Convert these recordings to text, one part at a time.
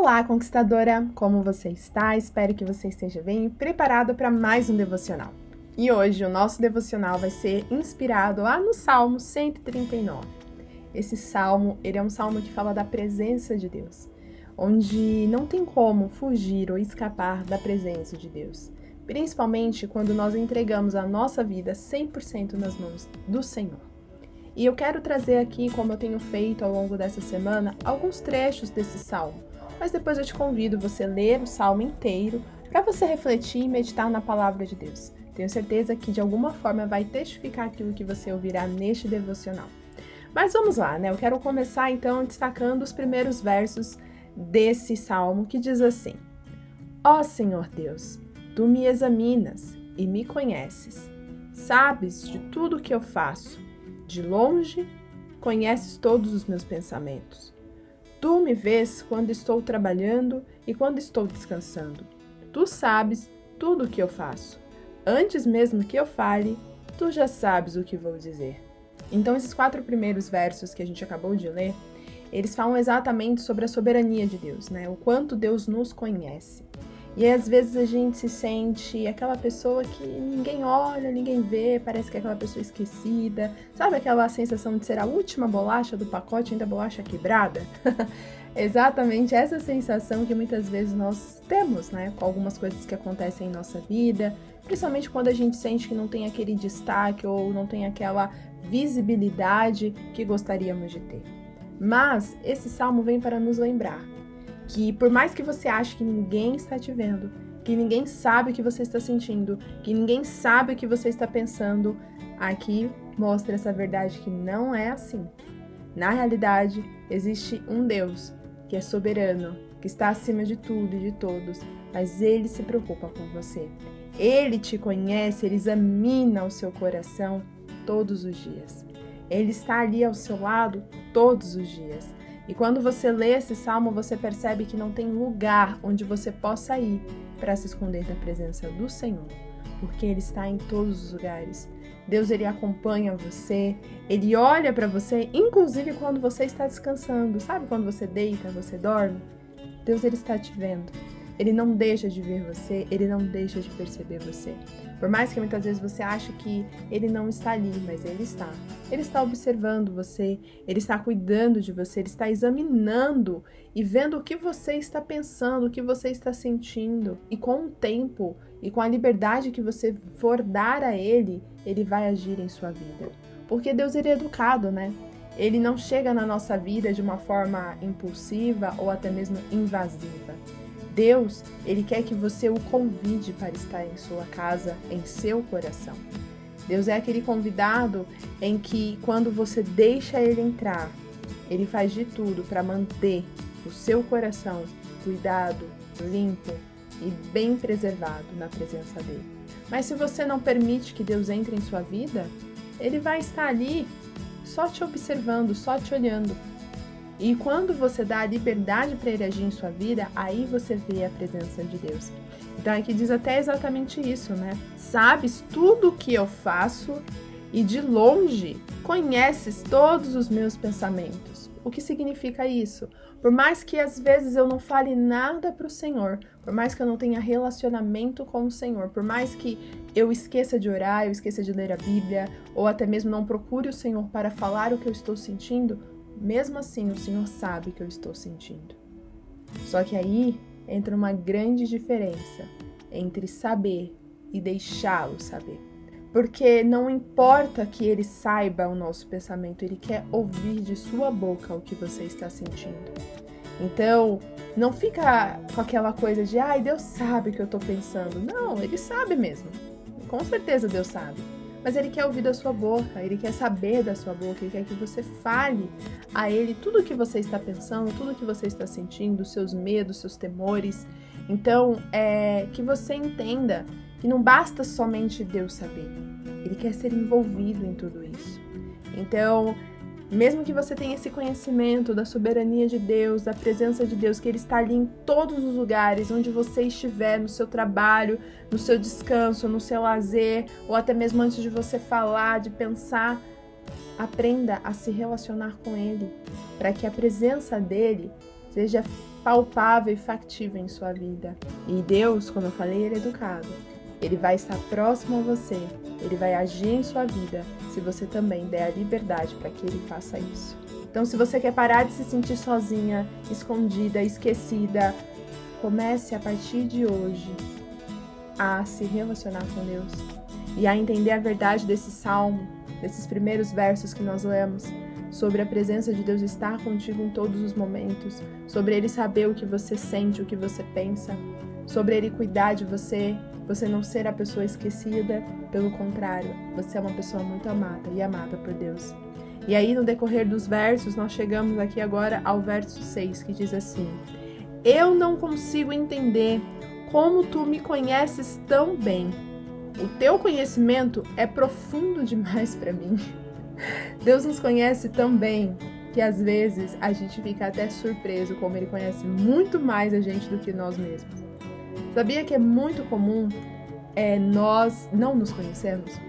Olá, conquistadora! Como você está? Espero que você esteja bem e preparado para mais um devocional. E hoje o nosso devocional vai ser inspirado lá no Salmo 139. Esse salmo, ele é um salmo que fala da presença de Deus, onde não tem como fugir ou escapar da presença de Deus, principalmente quando nós entregamos a nossa vida 100% nas mãos do Senhor. E eu quero trazer aqui, como eu tenho feito ao longo dessa semana, alguns trechos desse salmo mas depois eu te convido você ler o salmo inteiro para você refletir e meditar na palavra de Deus. Tenho certeza que de alguma forma vai testificar aquilo que você ouvirá neste devocional. Mas vamos lá, né? Eu quero começar então destacando os primeiros versos desse salmo que diz assim: Ó oh, Senhor Deus, tu me examinas e me conheces. Sabes de tudo o que eu faço. De longe, conheces todos os meus pensamentos. Tu me vês quando estou trabalhando e quando estou descansando. Tu sabes tudo o que eu faço. Antes mesmo que eu fale, tu já sabes o que vou dizer. Então, esses quatro primeiros versos que a gente acabou de ler, eles falam exatamente sobre a soberania de Deus, né? O quanto Deus nos conhece. E aí, às vezes a gente se sente aquela pessoa que ninguém olha, ninguém vê, parece que é aquela pessoa esquecida. Sabe aquela sensação de ser a última bolacha do pacote, ainda bolacha quebrada? Exatamente essa sensação que muitas vezes nós temos, né, com algumas coisas que acontecem em nossa vida, principalmente quando a gente sente que não tem aquele destaque ou não tem aquela visibilidade que gostaríamos de ter. Mas esse salmo vem para nos lembrar que por mais que você ache que ninguém está te vendo, que ninguém sabe o que você está sentindo, que ninguém sabe o que você está pensando, aqui mostra essa verdade que não é assim. Na realidade, existe um Deus que é soberano, que está acima de tudo e de todos, mas ele se preocupa com você. Ele te conhece, ele examina o seu coração todos os dias. Ele está ali ao seu lado todos os dias. E quando você lê esse salmo, você percebe que não tem lugar onde você possa ir para se esconder da presença do Senhor, porque Ele está em todos os lugares. Deus ele acompanha você, ele olha para você, inclusive quando você está descansando. Sabe quando você deita, você dorme? Deus ele está te vendo. Ele não deixa de ver você, ele não deixa de perceber você. Por mais que muitas vezes você ache que ele não está ali, mas ele está. Ele está observando você, ele está cuidando de você, ele está examinando e vendo o que você está pensando, o que você está sentindo. E com o tempo e com a liberdade que você for dar a ele, ele vai agir em sua vida. Porque Deus ele é educado, né? Ele não chega na nossa vida de uma forma impulsiva ou até mesmo invasiva. Deus, ele quer que você o convide para estar em sua casa, em seu coração. Deus é aquele convidado em que quando você deixa ele entrar, ele faz de tudo para manter o seu coração cuidado, limpo e bem preservado na presença dele. Mas se você não permite que Deus entre em sua vida, ele vai estar ali só te observando, só te olhando, e quando você dá a liberdade para ele agir em sua vida, aí você vê a presença de Deus. Então aqui diz até exatamente isso, né? Sabes tudo o que eu faço e de longe conheces todos os meus pensamentos. O que significa isso? Por mais que às vezes eu não fale nada para o Senhor, por mais que eu não tenha relacionamento com o Senhor, por mais que eu esqueça de orar, eu esqueça de ler a Bíblia, ou até mesmo não procure o Senhor para falar o que eu estou sentindo, mesmo assim, o Senhor sabe que eu estou sentindo. Só que aí entra uma grande diferença entre saber e deixá-lo saber. Porque não importa que ele saiba o nosso pensamento, ele quer ouvir de sua boca o que você está sentindo. Então, não fica com aquela coisa de, ai, Deus sabe o que eu estou pensando. Não, ele sabe mesmo. Com certeza Deus sabe mas ele quer ouvir da sua boca, ele quer saber da sua boca, ele quer que você fale a ele tudo o que você está pensando, tudo o que você está sentindo, seus medos, seus temores. Então, é que você entenda que não basta somente Deus saber, ele quer ser envolvido em tudo isso. Então, mesmo que você tenha esse conhecimento da soberania de Deus, da presença de Deus, que Ele está ali em todos os lugares, onde você estiver, no seu trabalho, no seu descanso, no seu lazer, ou até mesmo antes de você falar, de pensar, aprenda a se relacionar com Ele, para que a presença dele seja palpável e factível em sua vida. E Deus, como eu falei, ele é educado. Ele vai estar próximo a você, ele vai agir em sua vida se você também der a liberdade para que ele faça isso. Então, se você quer parar de se sentir sozinha, escondida, esquecida, comece a partir de hoje a se relacionar com Deus e a entender a verdade desse salmo, desses primeiros versos que nós lemos, sobre a presença de Deus estar contigo em todos os momentos, sobre Ele saber o que você sente, o que você pensa, sobre Ele cuidar de você, você não ser a pessoa esquecida, pelo contrário, você é uma pessoa muito amada e amada por Deus. E aí, no decorrer dos versos, nós chegamos aqui agora ao verso 6, que diz assim: Eu não consigo entender como tu me conheces tão bem. O teu conhecimento é profundo demais para mim. Deus nos conhece tão bem que às vezes a gente fica até surpreso como ele conhece muito mais a gente do que nós mesmos. Sabia que é muito comum é, nós não nos conhecermos?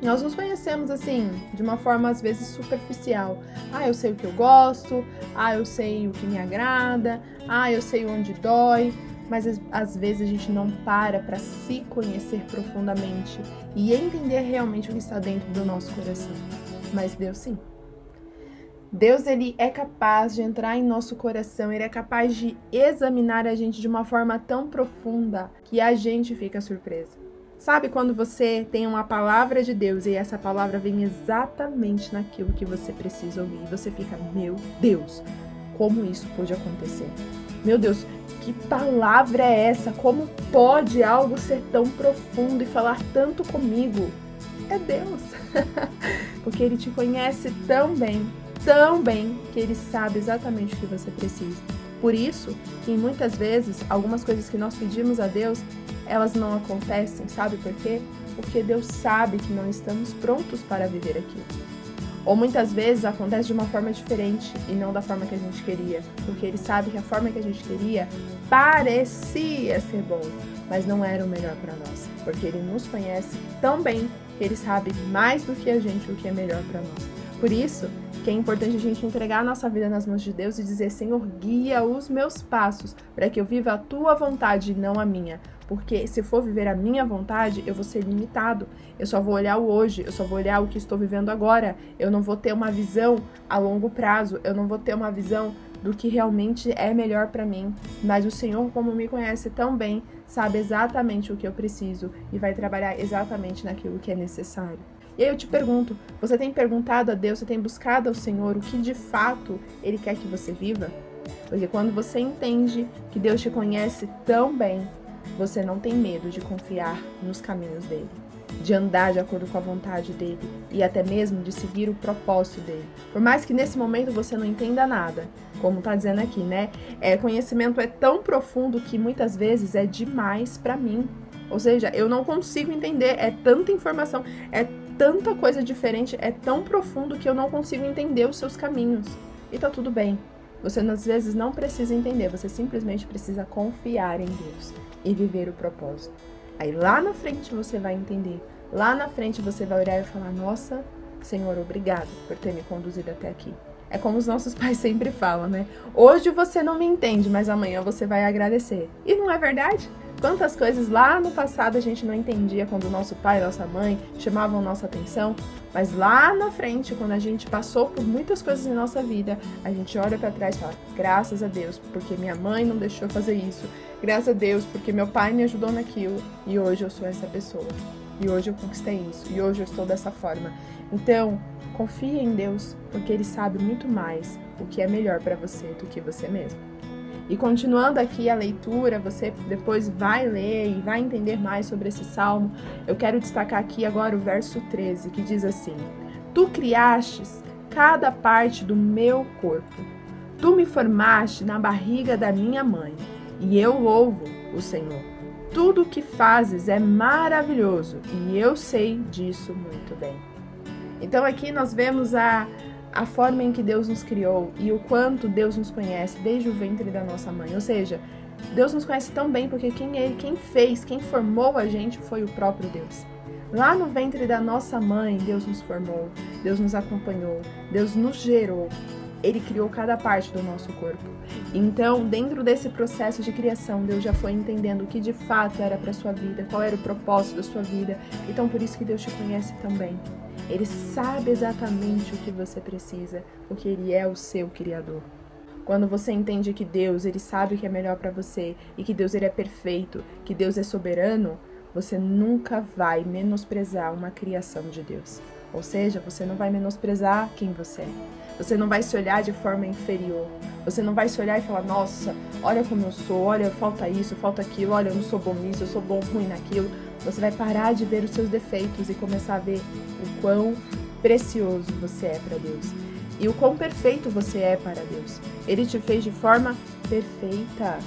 Nós nos conhecemos assim, de uma forma às vezes superficial. Ah, eu sei o que eu gosto, ah, eu sei o que me agrada, ah, eu sei onde dói, mas às vezes a gente não para para se conhecer profundamente e entender realmente o que está dentro do nosso coração. Mas Deus sim. Deus ele é capaz de entrar em nosso coração, ele é capaz de examinar a gente de uma forma tão profunda que a gente fica surpreso. Sabe quando você tem uma palavra de Deus e essa palavra vem exatamente naquilo que você precisa ouvir? Você fica, meu Deus, como isso pode acontecer? Meu Deus, que palavra é essa? Como pode algo ser tão profundo e falar tanto comigo? É Deus, porque Ele te conhece tão bem tão bem que ele sabe exatamente o que você precisa. Por isso que muitas vezes algumas coisas que nós pedimos a Deus, elas não acontecem, sabe por quê? Porque Deus sabe que não estamos prontos para viver aquilo. Ou muitas vezes acontece de uma forma diferente e não da forma que a gente queria, porque ele sabe que a forma que a gente queria parecia ser bom, mas não era o melhor para nós, porque ele nos conhece tão bem que ele sabe mais do que a gente o que é melhor para nós. Por isso, que é importante a gente entregar a nossa vida nas mãos de Deus e dizer: Senhor, guia os meus passos para que eu viva a tua vontade e não a minha. Porque se for viver a minha vontade, eu vou ser limitado. Eu só vou olhar o hoje, eu só vou olhar o que estou vivendo agora. Eu não vou ter uma visão a longo prazo, eu não vou ter uma visão do que realmente é melhor para mim. Mas o Senhor, como me conhece tão bem, sabe exatamente o que eu preciso e vai trabalhar exatamente naquilo que é necessário. E aí eu te pergunto: você tem perguntado a Deus, você tem buscado ao Senhor o que de fato Ele quer que você viva? Porque quando você entende que Deus te conhece tão bem, você não tem medo de confiar nos caminhos dele, de andar de acordo com a vontade dele e até mesmo de seguir o propósito dele. Por mais que nesse momento você não entenda nada, como está dizendo aqui, né? É, conhecimento é tão profundo que muitas vezes é demais para mim. Ou seja, eu não consigo entender, é tanta informação, é tanta coisa diferente, é tão profundo que eu não consigo entender os seus caminhos. E tá tudo bem. Você às vezes não precisa entender, você simplesmente precisa confiar em Deus e viver o propósito. Aí lá na frente você vai entender. Lá na frente você vai olhar e falar: Nossa, Senhor, obrigado por ter me conduzido até aqui. É como os nossos pais sempre falam, né? Hoje você não me entende, mas amanhã você vai agradecer. E não é verdade? Quantas coisas lá no passado a gente não entendia quando nosso pai e nossa mãe chamavam nossa atenção, mas lá na frente, quando a gente passou por muitas coisas em nossa vida, a gente olha para trás e fala: graças a Deus, porque minha mãe não deixou fazer isso, graças a Deus, porque meu pai me ajudou naquilo e hoje eu sou essa pessoa. E hoje eu conquistei isso, e hoje eu estou dessa forma. Então, confie em Deus, porque Ele sabe muito mais o que é melhor para você do que você mesmo. E continuando aqui a leitura, você depois vai ler e vai entender mais sobre esse salmo. Eu quero destacar aqui agora o verso 13, que diz assim: Tu criastes cada parte do meu corpo. Tu me formaste na barriga da minha mãe, e eu louvo o Senhor. Tudo o que fazes é maravilhoso, e eu sei disso muito bem. Então aqui nós vemos a a forma em que Deus nos criou e o quanto Deus nos conhece desde o ventre da nossa mãe. Ou seja, Deus nos conhece tão bem porque quem ele, quem fez, quem formou a gente foi o próprio Deus. Lá no ventre da nossa mãe, Deus nos formou, Deus nos acompanhou, Deus nos gerou. Ele criou cada parte do nosso corpo. Então, dentro desse processo de criação, Deus já foi entendendo o que de fato era para sua vida, qual era o propósito da sua vida. Então, por isso que Deus te conhece também. Ele sabe exatamente o que você precisa, porque ele é o seu criador. Quando você entende que Deus, ele sabe o que é melhor para você e que Deus ele é perfeito, que Deus é soberano, você nunca vai menosprezar uma criação de Deus. Ou seja, você não vai menosprezar quem você é. Você não vai se olhar de forma inferior. Você não vai se olhar e falar: "Nossa, olha como eu sou, olha, falta isso, falta aquilo, olha, eu não sou bom nisso, eu sou bom ruim naquilo". Você vai parar de ver os seus defeitos e começar a ver o quão precioso você é para Deus e o quão perfeito você é para Deus. Ele te fez de forma perfeita.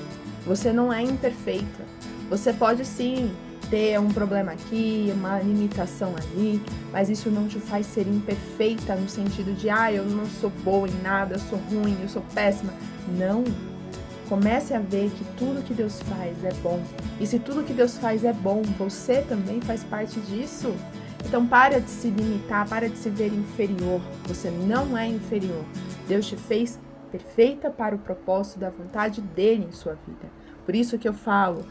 Você não é imperfeita. Você pode sim ter um problema aqui, uma limitação ali, mas isso não te faz ser imperfeita no sentido de, ah, eu não sou boa em nada, eu sou ruim, eu sou péssima. Não. Comece a ver que tudo que Deus faz é bom. E se tudo que Deus faz é bom, você também faz parte disso. Então para de se limitar, para de se ver inferior. Você não é inferior. Deus te fez perfeita para o propósito da vontade dele em sua vida. Por isso que eu falo,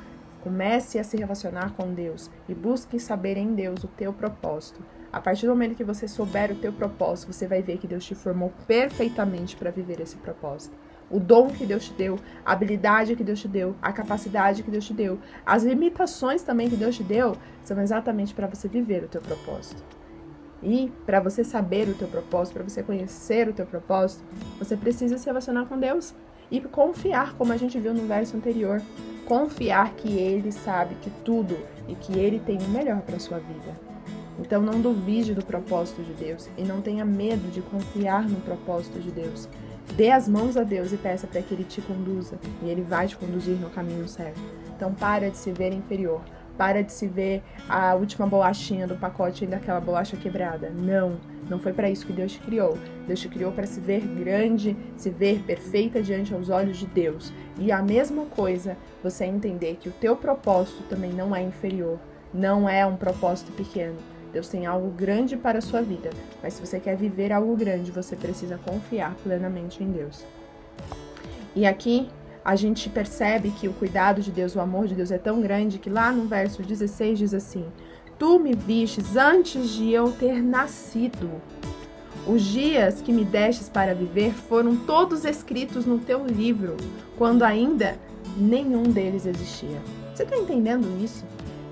comece a se relacionar com Deus e busque saber em Deus o teu propósito. A partir do momento que você souber o teu propósito, você vai ver que Deus te formou perfeitamente para viver esse propósito o dom que Deus te deu, a habilidade que Deus te deu, a capacidade que Deus te deu, as limitações também que Deus te deu, são exatamente para você viver o teu propósito. E para você saber o teu propósito, para você conhecer o teu propósito, você precisa se relacionar com Deus e confiar, como a gente viu no verso anterior, confiar que ele sabe que tudo e que ele tem o melhor para sua vida. Então não duvide do propósito de Deus e não tenha medo de confiar no propósito de Deus. Dê as mãos a Deus e peça para que Ele te conduza e Ele vai te conduzir no caminho certo. Então para de se ver inferior, para de se ver a última bolachinha do pacote daquela bolacha quebrada. Não, não foi para isso que Deus te criou. Deus te criou para se ver grande, se ver perfeita diante aos olhos de Deus. E a mesma coisa, você entender que o teu propósito também não é inferior, não é um propósito pequeno. Deus tem algo grande para a sua vida, mas se você quer viver algo grande, você precisa confiar plenamente em Deus. E aqui a gente percebe que o cuidado de Deus, o amor de Deus é tão grande que lá no verso 16 diz assim: Tu me vistes antes de eu ter nascido. Os dias que me destes para viver foram todos escritos no teu livro, quando ainda nenhum deles existia. Você está entendendo isso?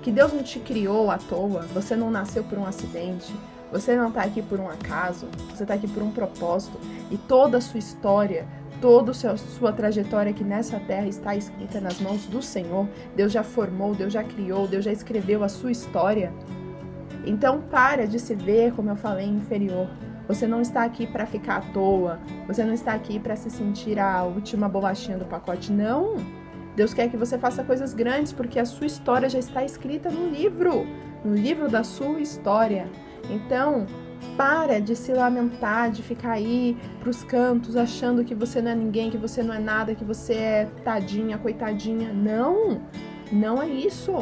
que Deus não te criou à toa, você não nasceu por um acidente, você não está aqui por um acaso, você está aqui por um propósito e toda a sua história, toda a sua trajetória aqui nessa terra está escrita nas mãos do Senhor. Deus já formou, Deus já criou, Deus já escreveu a sua história. Então para de se ver, como eu falei, inferior. Você não está aqui para ficar à toa. Você não está aqui para se sentir a última bolachinha do pacote. Não! Deus quer que você faça coisas grandes porque a sua história já está escrita no livro, no livro da sua história. Então, para de se lamentar, de ficar aí pros cantos achando que você não é ninguém, que você não é nada, que você é tadinha, coitadinha. Não, não é isso.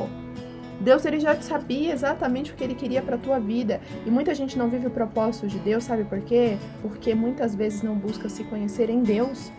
Deus ele já sabia exatamente o que ele queria para tua vida. E muita gente não vive o propósito de Deus, sabe por quê? Porque muitas vezes não busca se conhecer em Deus.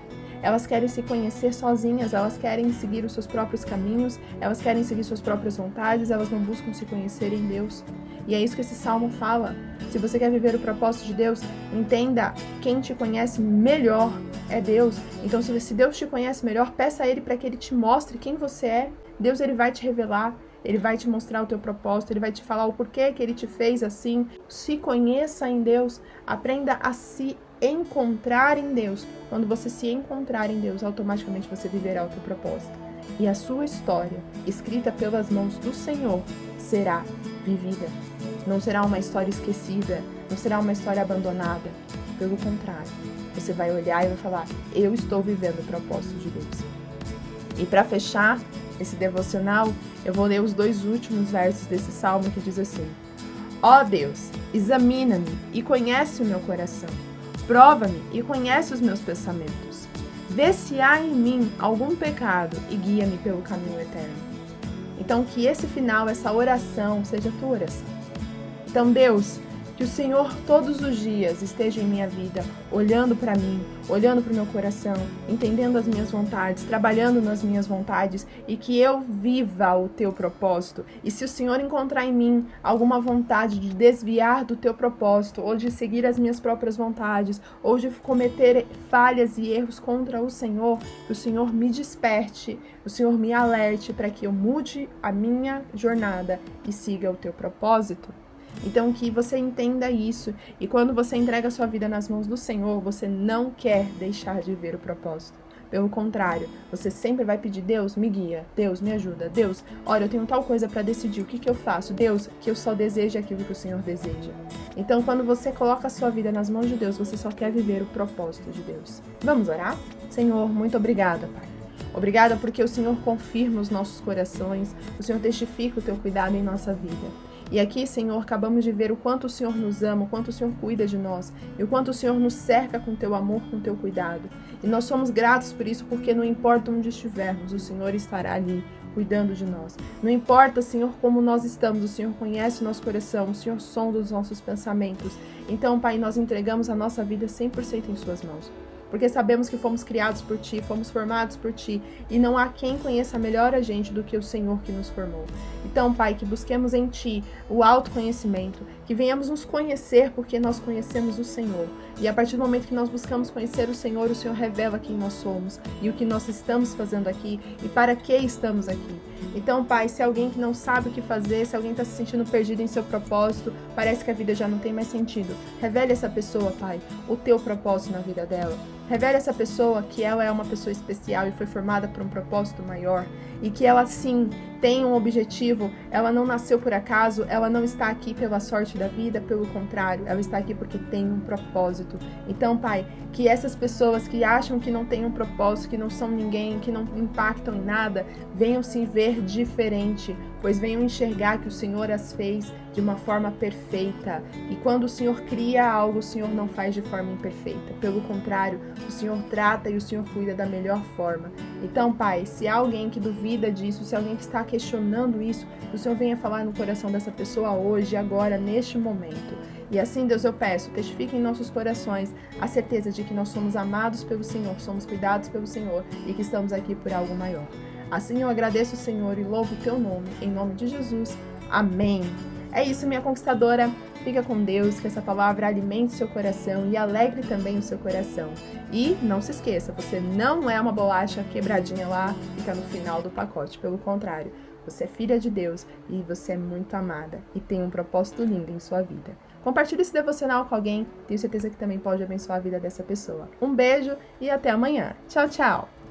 Elas querem se conhecer sozinhas, elas querem seguir os seus próprios caminhos, elas querem seguir suas próprias vontades, elas não buscam se conhecer em Deus. E é isso que esse salmo fala. Se você quer viver o propósito de Deus, entenda: quem te conhece melhor é Deus. Então, se Deus te conhece melhor, peça a Ele para que Ele te mostre quem você é. Deus ele vai te revelar, ele vai te mostrar o teu propósito, ele vai te falar o porquê que ele te fez assim. Se conheça em Deus, aprenda a se encontrar em Deus. Quando você se encontrar em Deus, automaticamente você viverá o teu propósito. E a sua história, escrita pelas mãos do Senhor, será vivida. Não será uma história esquecida, não será uma história abandonada. Pelo contrário, você vai olhar e vai falar: Eu estou vivendo o propósito de Deus. E para fechar esse devocional, eu vou ler os dois últimos versos desse salmo que diz assim: Ó oh Deus, examina-me e conhece o meu coração Prova-me e conhece os meus pensamentos. Vê se há em mim algum pecado e guia-me pelo caminho eterno. Então, que esse final, essa oração, seja tua oração. Então, Deus, Que o Senhor todos os dias esteja em minha vida, olhando para mim, olhando para o meu coração, entendendo as minhas vontades, trabalhando nas minhas vontades e que eu viva o teu propósito. E se o Senhor encontrar em mim alguma vontade de desviar do teu propósito, ou de seguir as minhas próprias vontades, ou de cometer falhas e erros contra o Senhor, que o Senhor me desperte, o Senhor me alerte para que eu mude a minha jornada e siga o teu propósito. Então, que você entenda isso. E quando você entrega sua vida nas mãos do Senhor, você não quer deixar de ver o propósito. Pelo contrário, você sempre vai pedir: Deus, me guia. Deus, me ajuda. Deus, olha, eu tenho tal coisa para decidir. O que, que eu faço? Deus, que eu só deseje aquilo que o Senhor deseja. Então, quando você coloca a sua vida nas mãos de Deus, você só quer viver o propósito de Deus. Vamos orar? Senhor, muito obrigada, Pai. Obrigada porque o Senhor confirma os nossos corações, o Senhor testifica o teu cuidado em nossa vida. E aqui, Senhor, acabamos de ver o quanto o Senhor nos ama, o quanto o Senhor cuida de nós e o quanto o Senhor nos cerca com teu amor, com teu cuidado. E nós somos gratos por isso, porque não importa onde estivermos, o Senhor estará ali cuidando de nós. Não importa, Senhor, como nós estamos, o Senhor conhece o nosso coração, o Senhor sonda os nossos pensamentos. Então, Pai, nós entregamos a nossa vida 100% em Suas mãos porque sabemos que fomos criados por Ti, fomos formados por Ti, e não há quem conheça melhor a gente do que o Senhor que nos formou. Então, Pai, que busquemos em Ti o autoconhecimento, que venhamos nos conhecer porque nós conhecemos o Senhor. E a partir do momento que nós buscamos conhecer o Senhor, o Senhor revela quem nós somos e o que nós estamos fazendo aqui e para que estamos aqui. Então, Pai, se alguém que não sabe o que fazer, se alguém está se sentindo perdido em seu propósito, parece que a vida já não tem mais sentido, revele essa pessoa, Pai, o teu propósito na vida dela. Revele essa pessoa que ela é uma pessoa especial e foi formada para um propósito maior e que ela sim tem um objetivo, ela não nasceu por acaso, ela não está aqui pela sorte da vida, pelo contrário, ela está aqui porque tem um propósito. Então, Pai, que essas pessoas que acham que não têm um propósito, que não são ninguém, que não impactam em nada, venham se ver diferente, pois venham enxergar que o Senhor as fez de uma forma perfeita. E quando o Senhor cria algo, o Senhor não faz de forma imperfeita. Pelo contrário, o Senhor trata e o Senhor cuida da melhor forma. Então, Pai, se há alguém que duvida disso, se alguém que está questionando isso, o Senhor venha falar no coração dessa pessoa hoje, agora, neste momento. E assim, Deus, eu peço, testifique em nossos corações a certeza de que nós somos amados pelo Senhor, somos cuidados pelo Senhor e que estamos aqui por algo maior. Assim eu agradeço o Senhor e louvo o teu nome, em nome de Jesus. Amém. É isso, minha conquistadora. Fica com Deus, que essa palavra alimente seu coração e alegre também o seu coração. E não se esqueça, você não é uma bolacha quebradinha lá, fica no final do pacote. Pelo contrário, você é filha de Deus e você é muito amada e tem um propósito lindo em sua vida. Compartilhe esse devocional com alguém, tenho certeza que também pode abençoar a vida dessa pessoa. Um beijo e até amanhã. Tchau, tchau!